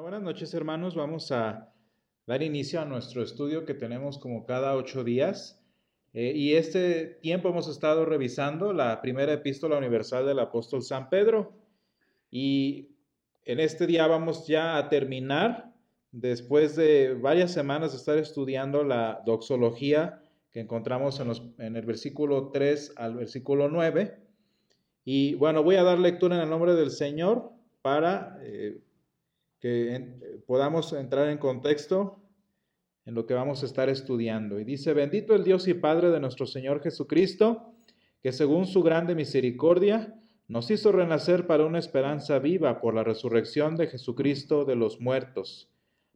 Buenas noches hermanos. Vamos a dar inicio a nuestro estudio que tenemos como cada ocho días. Eh, y este tiempo hemos estado revisando la primera epístola universal del apóstol San Pedro. Y en este día vamos ya a terminar, después de varias semanas de estar estudiando la doxología que encontramos en, en el versículo 3 al versículo 9. Y bueno, voy a dar lectura en el nombre del Señor para... Eh, que podamos entrar en contexto en lo que vamos a estar estudiando. Y dice, bendito el Dios y Padre de nuestro Señor Jesucristo, que según su grande misericordia nos hizo renacer para una esperanza viva por la resurrección de Jesucristo de los muertos,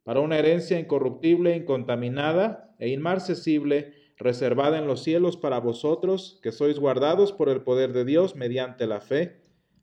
para una herencia incorruptible, incontaminada e inmarcesible, reservada en los cielos para vosotros, que sois guardados por el poder de Dios mediante la fe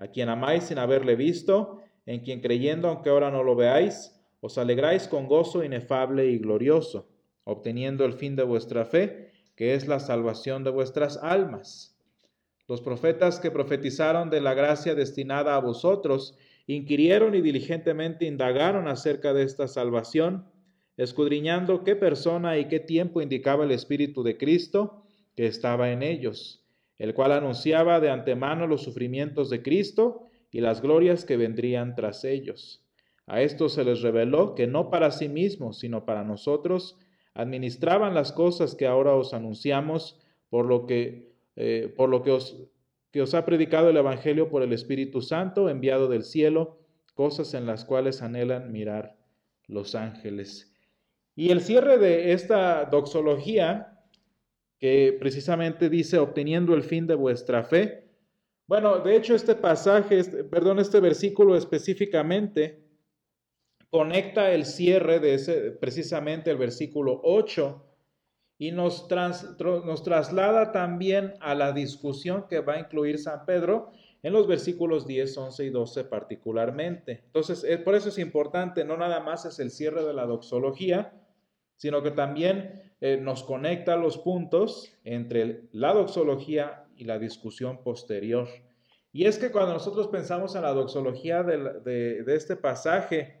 a quien amáis sin haberle visto, en quien creyendo, aunque ahora no lo veáis, os alegráis con gozo inefable y glorioso, obteniendo el fin de vuestra fe, que es la salvación de vuestras almas. Los profetas que profetizaron de la gracia destinada a vosotros, inquirieron y diligentemente indagaron acerca de esta salvación, escudriñando qué persona y qué tiempo indicaba el Espíritu de Cristo que estaba en ellos el cual anunciaba de antemano los sufrimientos de Cristo y las glorias que vendrían tras ellos. A esto se les reveló que no para sí mismos, sino para nosotros, administraban las cosas que ahora os anunciamos, por lo que, eh, por lo que os, que os ha predicado el Evangelio por el Espíritu Santo, enviado del cielo, cosas en las cuales anhelan mirar los ángeles. Y el cierre de esta doxología que precisamente dice obteniendo el fin de vuestra fe. Bueno, de hecho este pasaje, este, perdón, este versículo específicamente conecta el cierre de ese, precisamente el versículo 8 y nos, nos traslada también a la discusión que va a incluir San Pedro en los versículos 10, 11 y 12 particularmente. Entonces, eh, por eso es importante, no nada más es el cierre de la doxología, sino que también eh, nos conecta los puntos entre la doxología y la discusión posterior. Y es que cuando nosotros pensamos en la doxología de, de este pasaje,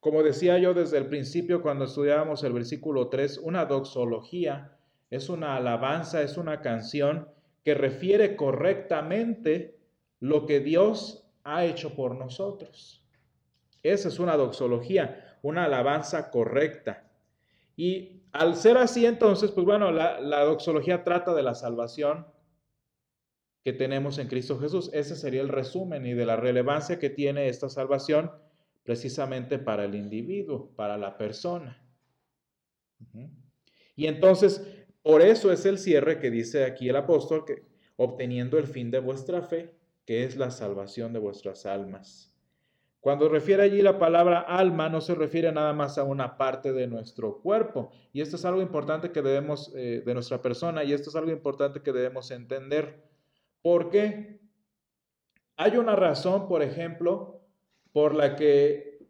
como decía yo desde el principio cuando estudiábamos el versículo 3, una doxología es una alabanza, es una canción que refiere correctamente lo que Dios ha hecho por nosotros. Esa es una doxología, una alabanza correcta. Y al ser así, entonces, pues bueno, la, doxología trata de la salvación que tenemos en Cristo Jesús. Ese sería el resumen y de la relevancia que tiene esta salvación precisamente para el individuo, para la persona. Y entonces, por eso es el cierre que dice aquí el apóstol, que obteniendo el fin de vuestra fe, que es la salvación de vuestras almas. Cuando refiere allí la palabra alma, no se refiere nada más a una parte de nuestro cuerpo. Y esto es algo importante que debemos, eh, de nuestra persona, y esto es algo importante que debemos entender. ¿Por qué? Hay una razón, por ejemplo, por la que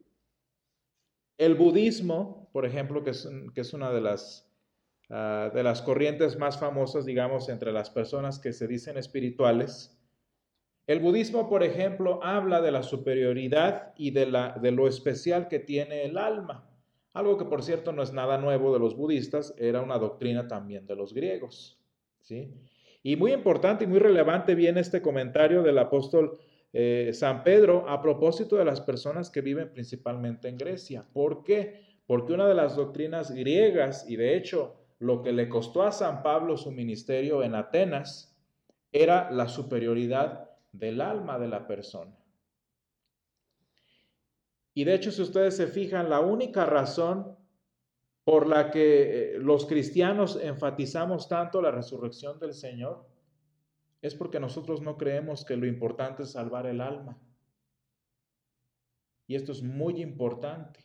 el budismo, por ejemplo, que es, que es una de las, ah, de las corrientes más famosas, digamos, entre las personas que se dicen espirituales, el budismo, por ejemplo, habla de la superioridad y de, lo especial que tiene el alma. Algo que, por cierto, no es nada nuevo de los budistas, era una doctrina también de los griegos. ¿sí? Y muy importante y muy relevante viene este comentario del apóstol eh, San Pedro a propósito de las personas que viven principalmente en Grecia. ¿Por qué? Porque una de las doctrinas griegas, y de hecho lo que le costó a San Pablo su ministerio en Atenas, era la superioridad del alma de la persona. Y de hecho, si ustedes se fijan, la única razón por la que eh, los cristianos enfatizamos tanto la resurrección del Señor es porque nosotros no creemos que lo importante es salvar el alma. Y esto es muy importante.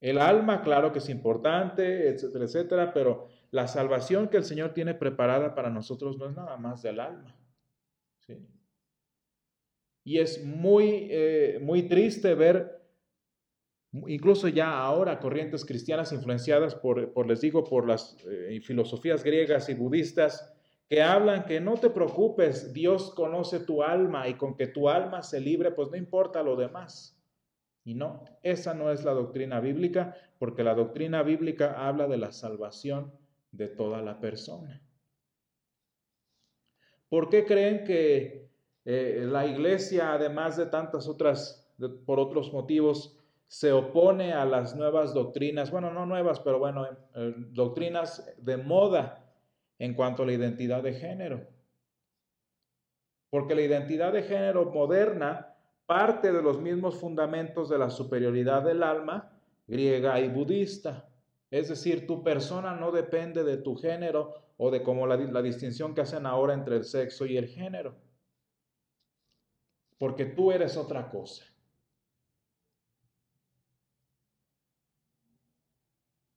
El alma, claro que es importante, etcétera, etcétera, pero la salvación que el Señor tiene preparada para nosotros no es nada más del alma. Y es muy, eh, muy triste ver, incluso ya ahora, corrientes cristianas influenciadas por, por les digo, por las eh, filosofías griegas y budistas, que hablan que no te preocupes, Dios conoce tu alma y con que tu alma se libre, pues no importa lo demás. Y no, esa no es la doctrina bíblica, porque la doctrina bíblica habla de la salvación de toda la persona. ¿Por qué creen que eh, la iglesia, además de tantas otras, por otros motivos, se opone a las nuevas doctrinas? Bueno, no nuevas, pero bueno, eh, doctrinas de moda en cuanto a la identidad de género. Porque la identidad de género moderna parte de los mismos fundamentos de la superioridad del alma griega y budista. Es decir, tu persona no depende de tu género o de como la, la distinción que hacen ahora entre el sexo y el género. Porque tú eres otra cosa.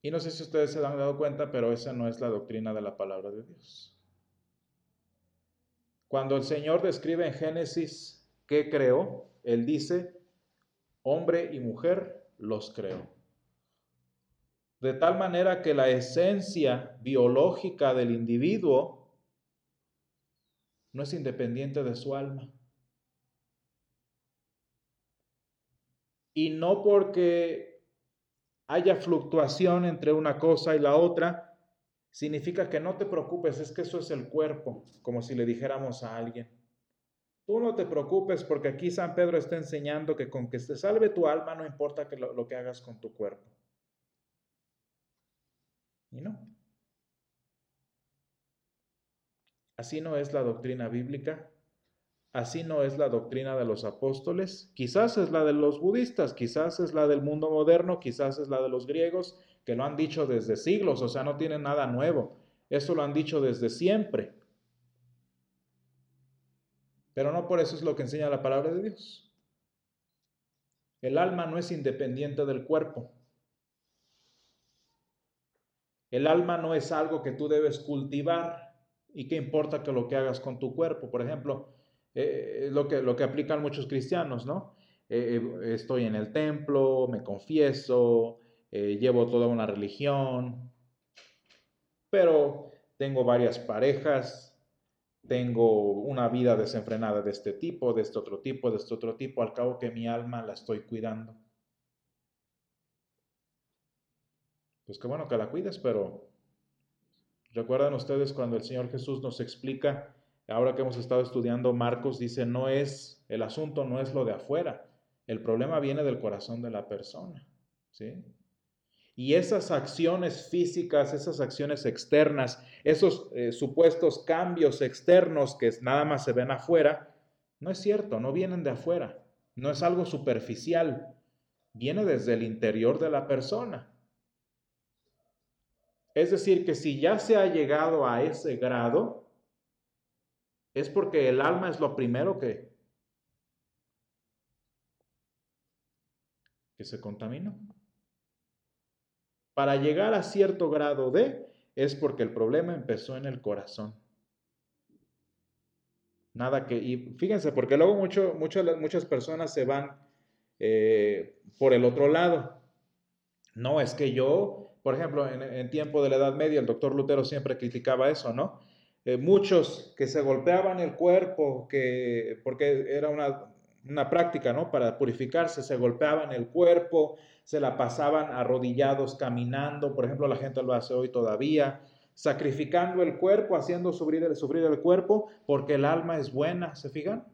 Y no sé si ustedes se han dado cuenta, pero esa no es la doctrina de la palabra de Dios. Cuando el Señor describe en Génesis qué creó, Él dice, hombre y mujer los creó. De tal manera que la esencia biológica del individuo no es independiente de su alma. Y no porque haya fluctuación entre una cosa y la otra, significa que no te preocupes, es que eso es el cuerpo, como si le dijéramos a alguien. Tú no te preocupes porque aquí San Pedro está enseñando que con que te salve tu alma no importa lo que hagas con tu cuerpo. Y no. Así no es la doctrina bíblica Así no es la doctrina de los apóstoles, quizás es la de los budistas, quizás es la del mundo moderno, quizás es la de los griegos, que lo han dicho desde siglos, o sea, no tienen nada nuevo. Eso lo han dicho desde siempre. Pero no por eso es lo que enseña la palabra de Dios. El alma no es independiente del cuerpo. El alma no es algo que tú debes cultivar y qué importa que lo que hagas con tu cuerpo. Por ejemplo, eh, lo, que, lo que aplican muchos cristianos, ¿no? Eh, eh, estoy en el templo, me confieso, llevo toda una religión, pero tengo varias parejas, tengo una vida desenfrenada de este tipo, de este otro tipo, de este otro tipo, al cabo que mi alma la estoy cuidando. Pues qué bueno que la cuides, pero ¿recuerdan ustedes cuando el Señor Jesús nos explica ahora que hemos estado estudiando Marcos, dice, no es, el asunto no es lo de afuera, el problema viene del corazón de la persona, ¿sí? Y esas acciones físicas, esas acciones externas, esos eh, supuestos cambios externos que nada más se ven afuera, no es cierto, no vienen de afuera, no es algo superficial, viene desde el interior de la persona. Es decir, que si ya se ha llegado a ese grado, es porque el alma es lo primero que, que se contamina. Para llegar a cierto grado de, es porque el problema empezó en el corazón. Nada que, y fíjense, porque luego mucho, muchas personas se van eh, por el otro lado. No, es que yo, por ejemplo, en, en tiempo de la Edad Media, el doctor Lutero siempre criticaba eso, ¿no? Eh, muchos que se golpeaban el cuerpo, que, porque era una, una práctica, ¿no? Para purificarse, se golpeaban el cuerpo, se la pasaban arrodillados caminando, por ejemplo, la gente lo hace hoy todavía, sacrificando el cuerpo, haciendo sufrir el, sufrir el cuerpo, porque el alma es buena, ¿se fijan?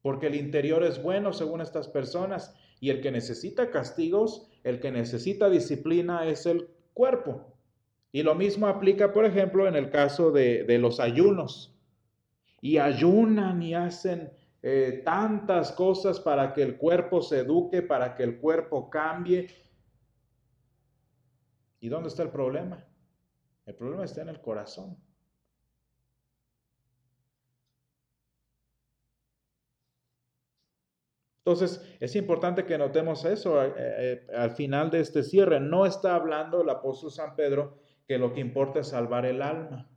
Porque el interior es bueno según estas personas, y el que necesita castigos, el que necesita disciplina es el cuerpo. Y lo mismo aplica, por ejemplo, en el caso de, los ayunos. Y ayunan y hacen eh, tantas cosas para que el cuerpo se eduque, para que el cuerpo cambie. ¿Y dónde está el problema? El problema está en el corazón. Entonces, es importante que notemos eso eh, eh, al final de este cierre. No está hablando el apóstol San Pedro que lo que importa es salvar el alma.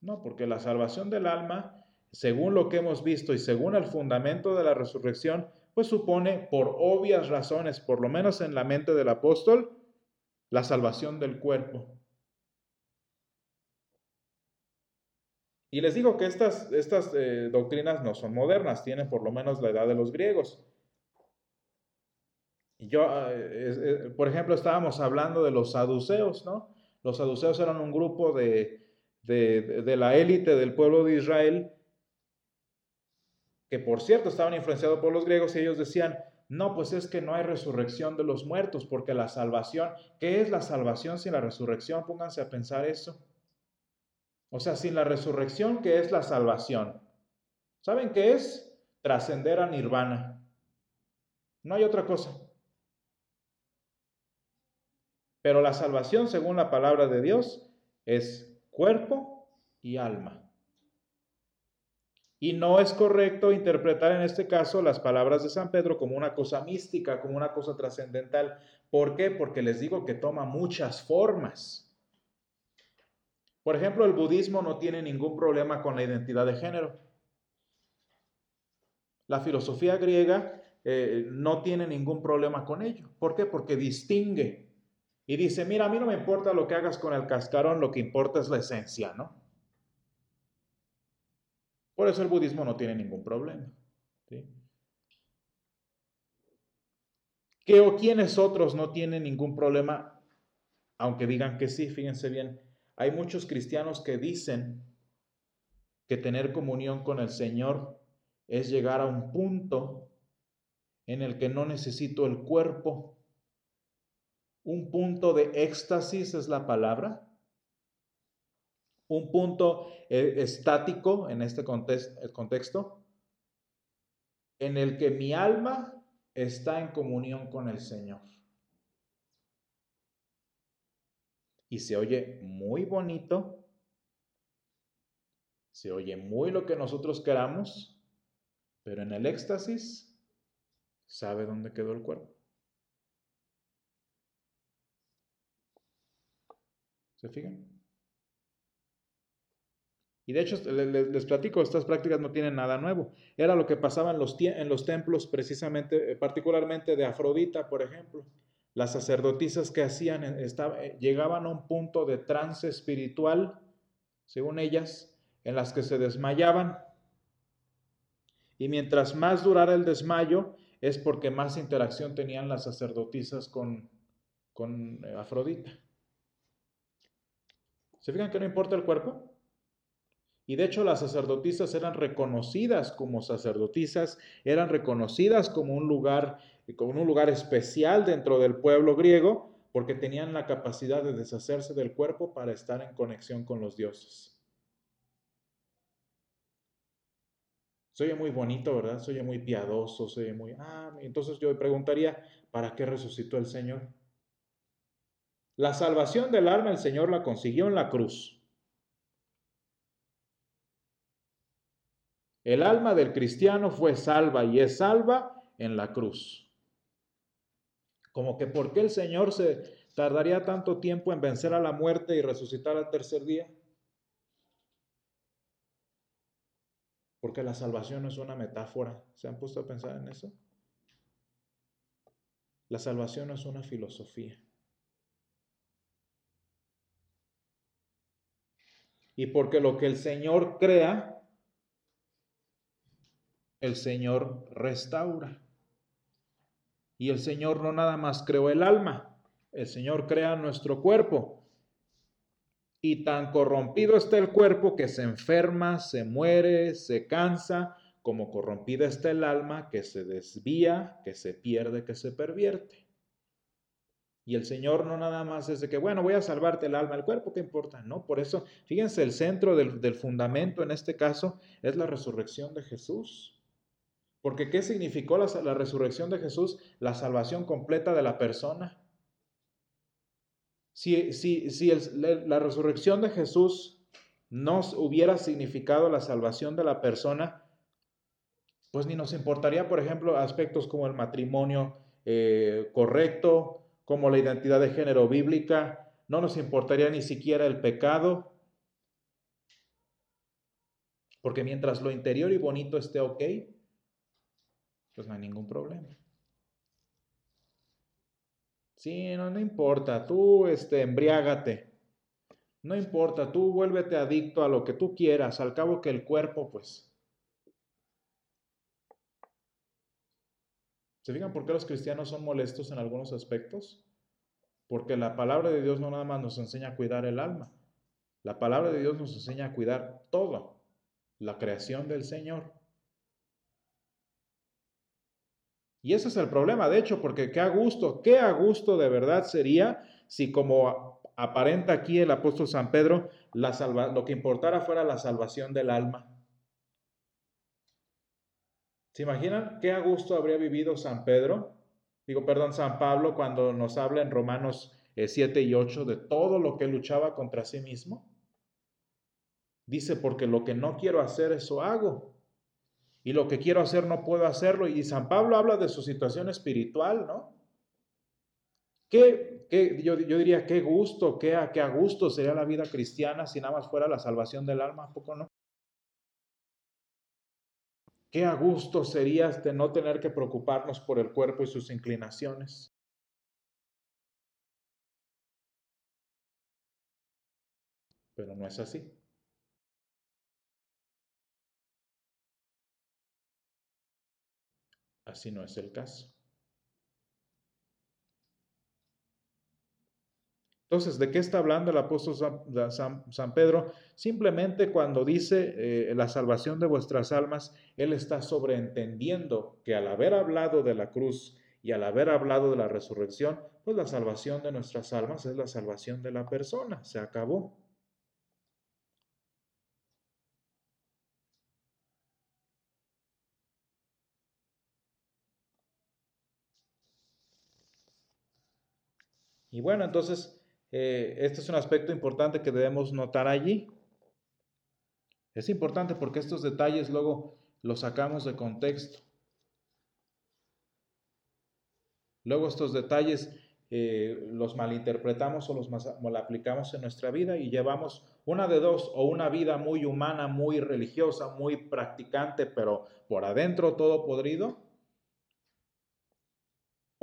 No, porque la salvación del alma, según lo que hemos visto y según el fundamento de la resurrección, pues supone, por obvias razones, por lo menos en la mente del apóstol, la salvación del cuerpo. Y les digo que estas, estas eh, doctrinas no son modernas, tienen por lo menos la edad de los griegos. Yo, ah, por ejemplo, estábamos hablando de los saduceos, ¿no? Los saduceos eran un grupo de, de la élite del pueblo de Israel, que por cierto estaban influenciados por los griegos y ellos decían, no, pues es que no hay resurrección de los muertos, porque la salvación, ¿qué es la salvación sin la resurrección? Pónganse a pensar eso. O sea, sin la resurrección, ¿qué es la salvación? ¿Saben qué es? Trascender a nirvana. No hay otra cosa. Pero la salvación, según la palabra de Dios, es cuerpo y alma. Y no es correcto interpretar en este caso las palabras de San Pedro como una cosa mística, como una cosa trascendental. ¿Por qué? Porque les digo que toma muchas formas. Por ejemplo, el budismo no tiene ningún problema con la identidad de género. La filosofía griega eh, no tiene ningún problema con ello. ¿Por qué? Porque distingue y dice, mira, a mí no me importa lo que hagas con el cascarón, lo que importa es la esencia, ¿no? Por eso el budismo no tiene ningún problema. ¿Qué o quiénes otros no tienen ningún problema? Aunque digan que sí, fíjense bien, hay muchos cristianos que dicen que tener comunión con el Señor es llegar a un punto en el que no necesito el cuerpo. Un punto de éxtasis es la palabra. Un punto eh, estático en este contexto en el que mi alma está en comunión con el Señor. Y se oye muy bonito, se oye muy lo que nosotros queramos, pero en el éxtasis, ¿sabe dónde quedó el cuerpo? ¿Se fijan? Y de hecho, les, platico, estas prácticas no tienen nada nuevo. Era lo que pasaba en los, en los templos, precisamente, eh, particularmente de Afrodita, por ejemplo. Las sacerdotisas que hacían eh, eh, llegaban a un punto de trance espiritual, según ellas, en las que se desmayaban. Y mientras más durara el desmayo, es porque más interacción tenían las sacerdotisas con, con eh, Afrodita. ¿Se fijan que no importa el cuerpo? Y de hecho las sacerdotisas eran reconocidas como sacerdotisas, eran reconocidas como un lugar, como un lugar especial dentro del pueblo griego, porque tenían la capacidad de deshacerse del cuerpo para estar en conexión con los dioses. Se oye muy bonito, ¿verdad? Se oye muy piadoso, se oye muy... Ah, entonces yo preguntaría, ¿para qué resucitó el Señor? La salvación del alma el Señor la consiguió en la cruz. El alma del cristiano fue salva y es salva en la cruz. Como que ¿por qué el Señor se tardaría tanto tiempo en vencer a la muerte y resucitar al tercer día? Porque la salvación es una metáfora. ¿Se han puesto a pensar en eso? La salvación es una filosofía. Y porque lo que el Señor crea el Señor restaura. Y el Señor no nada más creó el alma, el Señor crea nuestro cuerpo. Y tan corrompido está el cuerpo que se enferma, se muere, se cansa, como corrompida está el alma que se desvía, que se pierde, que se pervierte. Y el Señor no nada más es de que, bueno, voy a salvarte el alma, el cuerpo, ¿qué importa? No, por eso, fíjense, el centro del, del fundamento en este caso es la resurrección de Jesús. Porque ¿qué significó la, resurrección de Jesús? La salvación completa de la persona. Si, si, si la resurrección de Jesús no hubiera significado la salvación de la persona, pues ni nos importaría, por ejemplo, aspectos como el matrimonio eh, correcto, como la identidad de género bíblica, no nos importaría ni siquiera el pecado, porque mientras lo interior y bonito esté ok, pues no hay ningún problema. Sí, no, no importa, tú este, embriágate, no importa, tú vuélvete adicto a lo que tú quieras, al cabo que el cuerpo, pues, ¿Se fijan por qué los cristianos son molestos en algunos aspectos? Porque la palabra de Dios no nada más nos enseña a cuidar el alma. La palabra de Dios nos enseña a cuidar todo, la creación del Señor. Y ese es el problema, de hecho, porque qué a gusto, qué a gusto de verdad sería si como aparenta aquí el apóstol San Pedro, la lo que importara fuera la salvación del alma. ¿Se imaginan qué a gusto habría vivido San Pedro? Digo, perdón, San Pablo cuando nos habla en Romanos 7 eh, y 8 de todo lo que luchaba contra sí mismo. Dice, porque lo que no quiero hacer, eso hago. Y lo que quiero hacer, no puedo hacerlo. Y San Pablo habla de su situación espiritual, ¿no? ¿Qué, qué yo, yo, diría, qué gusto, qué, qué a gusto sería la vida cristiana si nada más fuera la salvación del alma, ¿a poco no? Qué a gusto sería de no tener que preocuparnos por el cuerpo y sus inclinaciones. Pero no es así. Así no es el caso. Entonces, ¿de qué está hablando el apóstol San, Pedro? Simplemente cuando dice eh, la salvación de vuestras almas, él está sobreentendiendo que al haber hablado de la cruz y al haber hablado de la resurrección, pues la salvación de nuestras almas es la salvación de la persona, se acabó. Y bueno, entonces eh, este es un aspecto importante que debemos notar allí. Es importante porque estos detalles luego los sacamos de contexto. Luego estos detalles eh, los malinterpretamos o los mal aplicamos en nuestra vida y llevamos una de dos, o una vida muy humana, muy religiosa, muy practicante, pero por adentro todo podrido,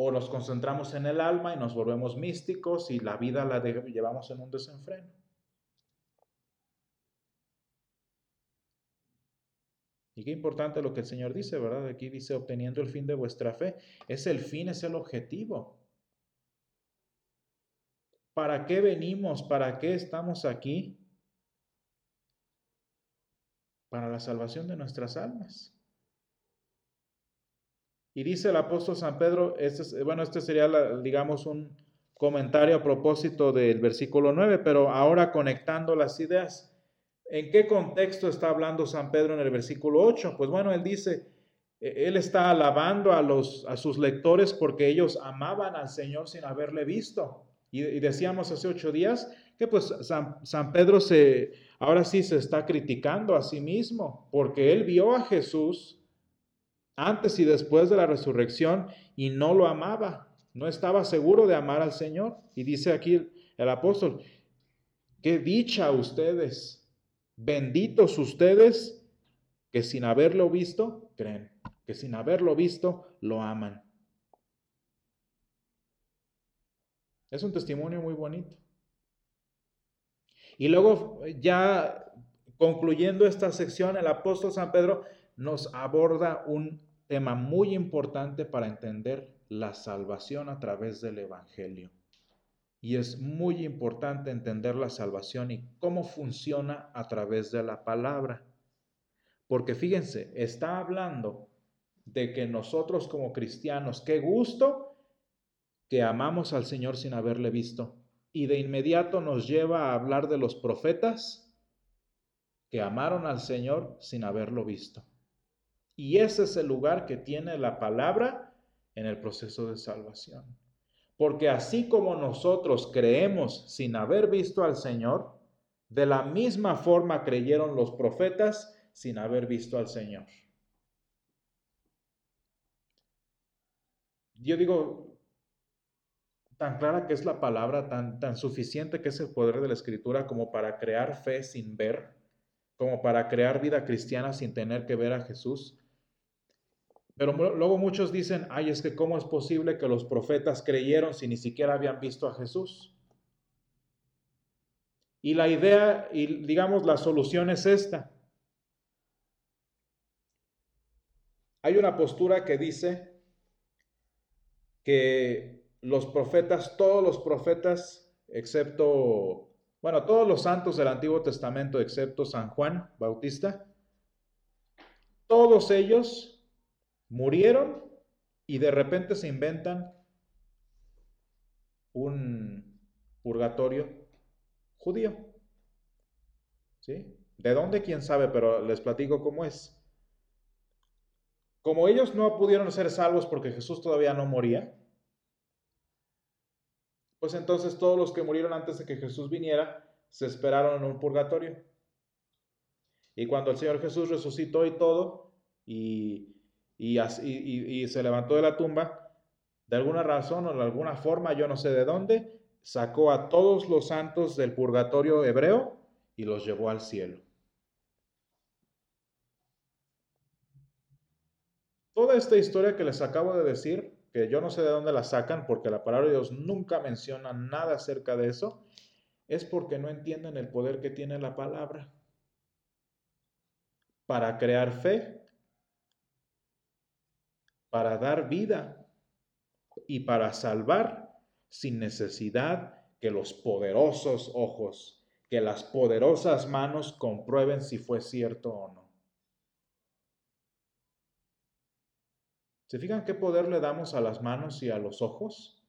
o nos concentramos en el alma y nos volvemos místicos y la vida la llevamos en un desenfreno. Y qué importante lo que el Señor dice, ¿verdad? Aquí dice, obteniendo el fin de vuestra fe. Es el fin, es el objetivo. ¿Para qué venimos? ¿Para qué estamos aquí? Para la salvación de nuestras almas. Y dice el apóstol San Pedro, este bueno, este sería, digamos, un comentario a propósito del versículo 9, pero ahora conectando las ideas. ¿En qué contexto está hablando San Pedro en el versículo 8? Pues bueno, él dice, e, él está alabando a, los, a sus lectores porque ellos amaban al Señor sin haberle visto. Y, y decíamos hace ocho días que pues San, San Pedro se, ahora sí se está criticando a sí mismo porque él vio a Jesús antes y después de la resurrección y no lo amaba, no estaba seguro de amar al Señor. Y dice aquí el apóstol, qué dicha ustedes, benditos ustedes que sin haberlo visto, creen, que sin haberlo visto, lo aman. Es un testimonio muy bonito. Y luego ya concluyendo esta sección, el apóstol San Pedro nos aborda un tema muy importante para entender la salvación a través del Evangelio. Y es muy importante entender la salvación y cómo funciona a través de la palabra. Porque fíjense, está hablando de que nosotros como cristianos, qué gusto que amamos al Señor sin haberle visto. Y de inmediato nos lleva a hablar de los profetas que amaron al Señor sin haberlo visto. Y ese es el lugar que tiene la palabra en el proceso de salvación. Porque así como nosotros creemos sin haber visto al Señor, de la misma forma creyeron los profetas sin haber visto al Señor. yo digo, tan clara que es la palabra, tan, tan suficiente que es el poder de la escritura como para crear fe sin ver, como para crear vida cristiana sin tener que ver a Jesús. Pero luego muchos dicen, ay, es que cómo es posible que los profetas creyeron si ni siquiera habían visto a Jesús. Y la idea, y digamos, la solución es esta. Hay una postura que dice que los profetas, todos los profetas, excepto, bueno, todos los santos del Antiguo Testamento, excepto San Juan Bautista, todos ellos murieron y de repente se inventan un purgatorio judío. ¿Sí? ¿De dónde? ¿Quién sabe? Pero les platico cómo es. Como ellos no pudieron ser salvos porque Jesús todavía no moría, pues entonces todos los que murieron antes de que Jesús viniera se esperaron en un purgatorio. Y cuando el Señor Jesús resucitó y todo, y, y, se levantó de la tumba, de alguna razón o de alguna forma, yo no sé de dónde, sacó a todos los santos del purgatorio hebreo y los llevó al cielo. Toda esta historia que les acabo de decir, que yo no sé de dónde la sacan, porque la palabra de Dios nunca menciona nada acerca de eso, es porque no entienden el poder que tiene la palabra para crear fe, para dar vida y para salvar sin necesidad que los poderosos ojos, que las poderosas manos comprueben si fue cierto o no. ¿Se fijan qué poder le damos a las manos y a los ojos?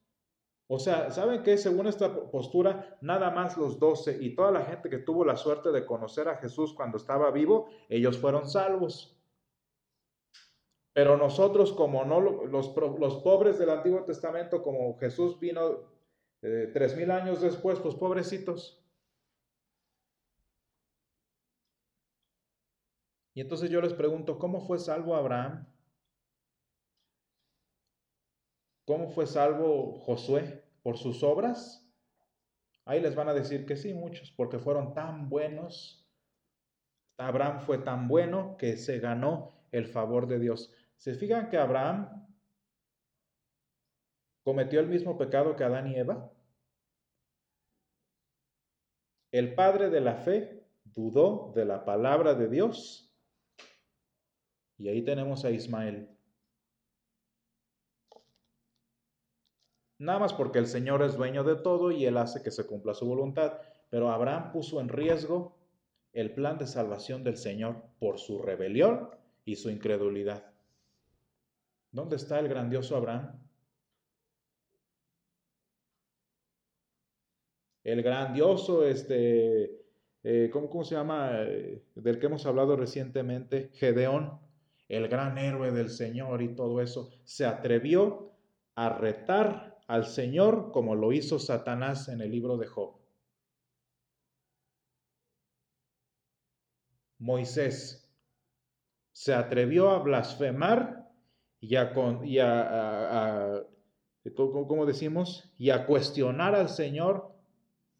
O sea, ¿saben qué? Según esta postura, nada más los doce y toda la gente que tuvo la suerte de conocer a Jesús cuando estaba vivo, ellos fueron salvos. Pero nosotros, como no, los, los pobres del Antiguo Testamento, como Jesús vino eh, tres mil años después, pues pobrecitos. Y entonces yo les pregunto, ¿cómo fue salvo Abraham? ¿Cómo fue salvo Josué? ¿Por sus obras? Ahí les van a decir que sí, muchos, porque fueron tan buenos. Abraham fue tan bueno que se ganó el favor de Dios. ¿Se fijan que Abraham cometió el mismo pecado que Adán y Eva? El padre de la fe dudó de la palabra de Dios. Y ahí tenemos a Ismael. Nada más porque el Señor es dueño de todo y Él hace que se cumpla su voluntad. Pero Abraham puso en riesgo el plan de salvación del Señor por su rebelión y su incredulidad. ¿Dónde está el grandioso Abraham? El grandioso, este, eh, ¿cómo, se llama? Eh, del que hemos hablado recientemente, Gedeón, el gran héroe del Señor y todo eso, se atrevió a retar al Señor como lo hizo Satanás en el libro de Job. Moisés se atrevió a blasfemar y a, ¿cómo decimos? Y a cuestionar al Señor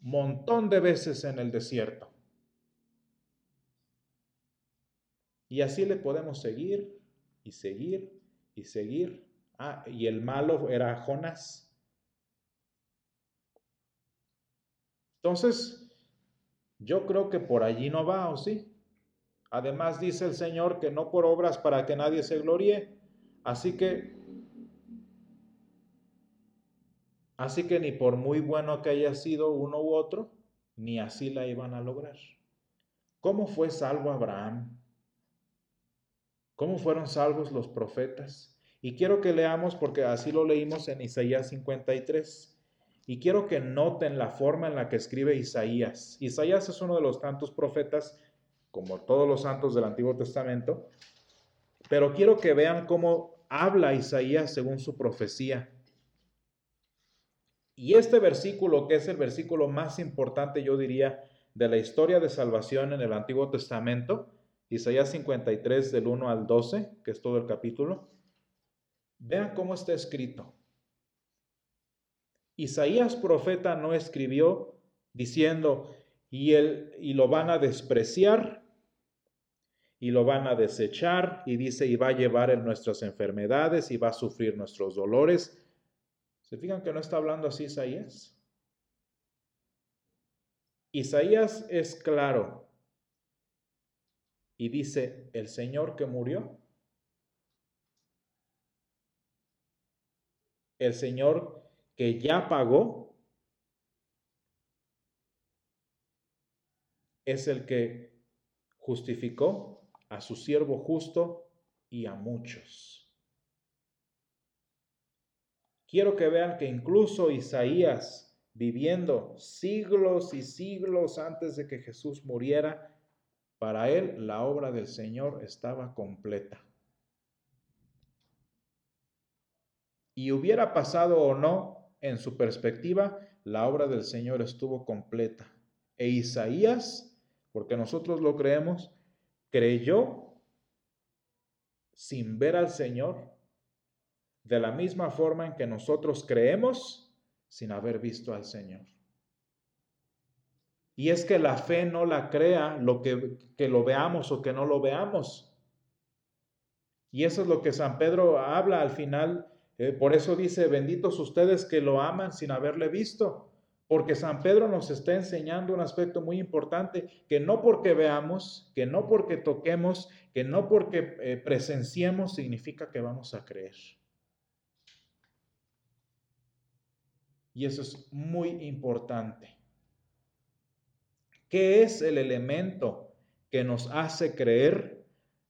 montón de veces en el desierto. Y así le podemos seguir y seguir y seguir. Ah, y el malo era Jonás. Entonces, yo creo que por allí no va, ¿o sí? Además dice el Señor que no por obras para que nadie se gloríe. Así que, así que ni por muy bueno que haya sido uno u otro, ni así la iban a lograr. ¿Cómo fue salvo Abraham? ¿Cómo fueron salvos los profetas? Y quiero que leamos, porque así lo leímos en Isaías 53. Y quiero que noten la forma en la que escribe Isaías. Isaías es uno de los tantos profetas, como todos los santos del Antiguo Testamento, pero quiero que vean cómo habla Isaías según su profecía. Y este versículo, que es el versículo más importante, yo diría, de la historia de salvación en el Antiguo Testamento, Isaías 53 del 1 al 12, que es todo el capítulo, vean cómo está escrito. Isaías profeta no escribió diciendo, y, él, y lo van a despreciar y lo van a desechar y dice, y va a llevar en nuestras enfermedades y va a sufrir nuestros dolores. ¿Se fijan que no está hablando así Isaías? Isaías es claro y dice, el Señor que murió, el Señor que ya pagó, es el que justificó a su siervo justo y a muchos. Quiero que vean que incluso Isaías, viviendo siglos y siglos antes de que Jesús muriera, para él la obra del Señor estaba completa. Y hubiera pasado o no, en su perspectiva, la obra del Señor estuvo completa. E Isaías, porque nosotros lo creemos, creyó sin ver al Señor, de la misma forma en que nosotros creemos sin haber visto al Señor. Y es que la fe no la crea lo que, que lo veamos o que no lo veamos. Y eso es lo que San Pedro habla al final. Eh, por eso dice, benditos ustedes que lo aman sin haberle visto. Porque San Pedro nos está enseñando un aspecto muy importante, que no porque veamos, que no porque toquemos, que no porque eh, presenciemos significa que vamos a creer. Y eso es muy importante. ¿Qué es el elemento que nos hace creer?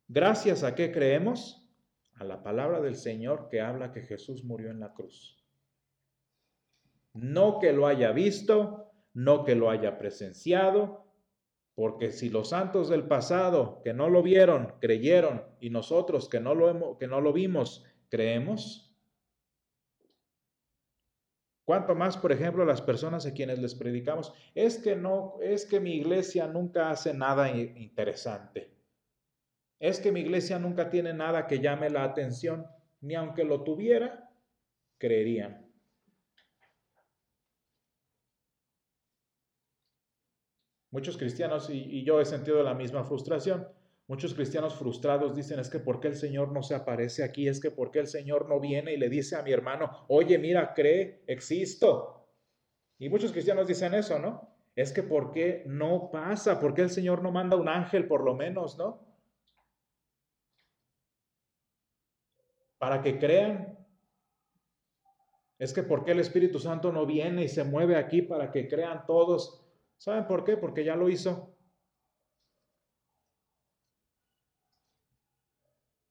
Gracias a qué creemos? A la palabra del Señor que habla que Jesús murió en la cruz. No que lo haya visto, no que lo haya presenciado, porque si los santos del pasado que no lo vieron, creyeron, y nosotros que no lo, que no lo vimos, creemos, Cuanto más, por ejemplo, las personas a quienes les predicamos, es que no, es que mi iglesia nunca hace nada interesante. Es que mi iglesia nunca tiene nada que llame la atención, ni aunque lo tuviera, creerían. Muchos cristianos, y, yo he sentido la misma frustración, Muchos cristianos frustrados dicen, es que ¿por qué el Señor no se aparece aquí? Es que ¿por qué el Señor no viene y le dice a mi hermano, oye, mira, cree, existo? Y muchos cristianos dicen eso, ¿no? Es que ¿por qué no pasa? ¿Por qué el Señor no manda un ángel por lo menos, ¿no? Para que crean. Es que ¿por qué el Espíritu Santo no viene y se mueve aquí para que crean todos? ¿Saben por qué? Porque ya lo hizo.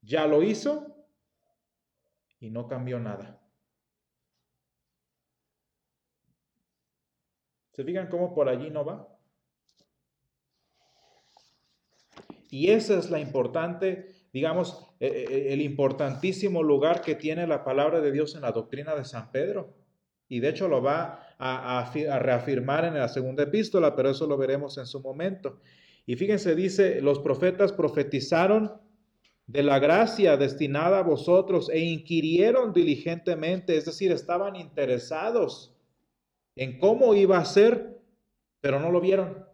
Ya lo hizo y no cambió nada. ¿Se fijan cómo por allí no va? Y esa es la importante, digamos, e, e, e, el importantísimo lugar que tiene la palabra de Dios en la doctrina de San Pedro. Y de hecho lo va a, reafirmar en la segunda epístola, pero eso lo veremos en su momento. Y fíjense, dice, los profetas profetizaron de la gracia destinada a vosotros e inquirieron diligentemente, es decir, estaban interesados en cómo iba a ser, pero no lo vieron.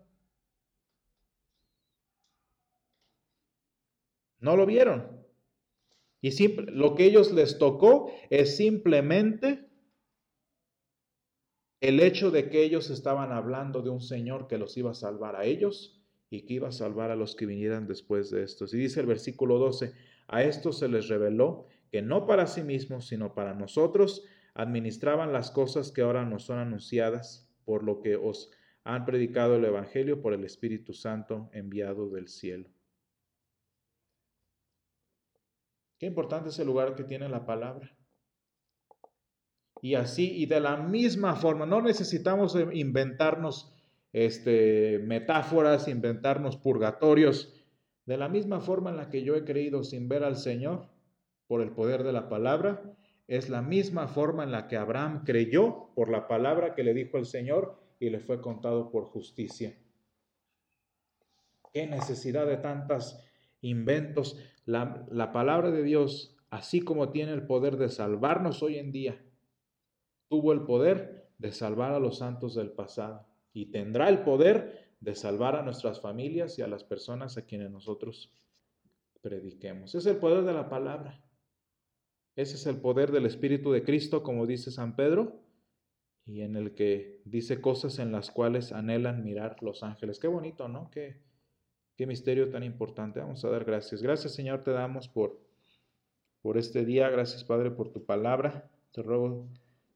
No lo vieron. Y lo que ellos les tocó es simplemente el hecho de que ellos estaban hablando de un Señor que los iba a salvar a ellos y que iba a salvar a los que vinieran después de estos. Y dice el versículo 12, a estos se les reveló que no para sí mismos, sino para nosotros, administraban las cosas que ahora nos son anunciadas, por lo que os han predicado el Evangelio por el Espíritu Santo enviado del cielo. Qué importante es el lugar que tiene la palabra. Y así, y de la misma forma, no necesitamos inventarnos este, metáforas, inventarnos purgatorios, de la misma forma en la que yo he creído sin ver al Señor por el poder de la palabra, es la misma forma en la que Abraham creyó por la palabra que le dijo el Señor y le fue contado por justicia. ¿Qué necesidad de tantos inventos? La, la palabra de Dios, así como tiene el poder de salvarnos hoy en día, tuvo el poder de salvar a los santos del pasado y tendrá el poder de salvar a nuestras familias y a las personas a quienes nosotros prediquemos. Es el poder de la palabra. Ese es el poder del Espíritu de Cristo, como dice San Pedro, y en el que dice cosas en las cuales anhelan mirar los ángeles. Qué bonito, ¿no? Qué, qué misterio tan importante. Vamos a dar gracias. Gracias, Señor, te damos por, por este día. Gracias, Padre, por tu palabra. Te ruego,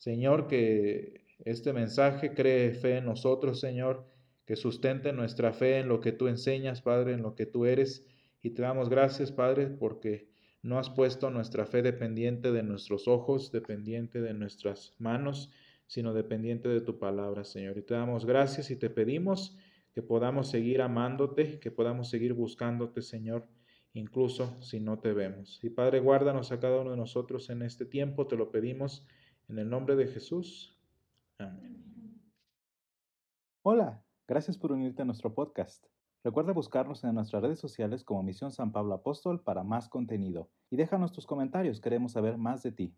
Señor, que este mensaje cree fe en nosotros, Señor, que sustente nuestra fe en lo que tú enseñas, Padre, en lo que tú eres. Y te damos gracias, Padre, porque no has puesto nuestra fe dependiente de nuestros ojos, dependiente de nuestras manos, sino dependiente de tu palabra, Señor. Y te damos gracias y te pedimos que podamos seguir amándote, que podamos seguir buscándote, Señor, incluso si no te vemos. Y Padre, guárdanos a cada uno de nosotros en este tiempo, te lo pedimos en el nombre de Jesús. Amén. Hola, gracias por unirte a nuestro podcast. Recuerda buscarnos en nuestras redes sociales como Misión San Pablo Apóstol para más contenido y déjanos tus comentarios, queremos saber más de ti.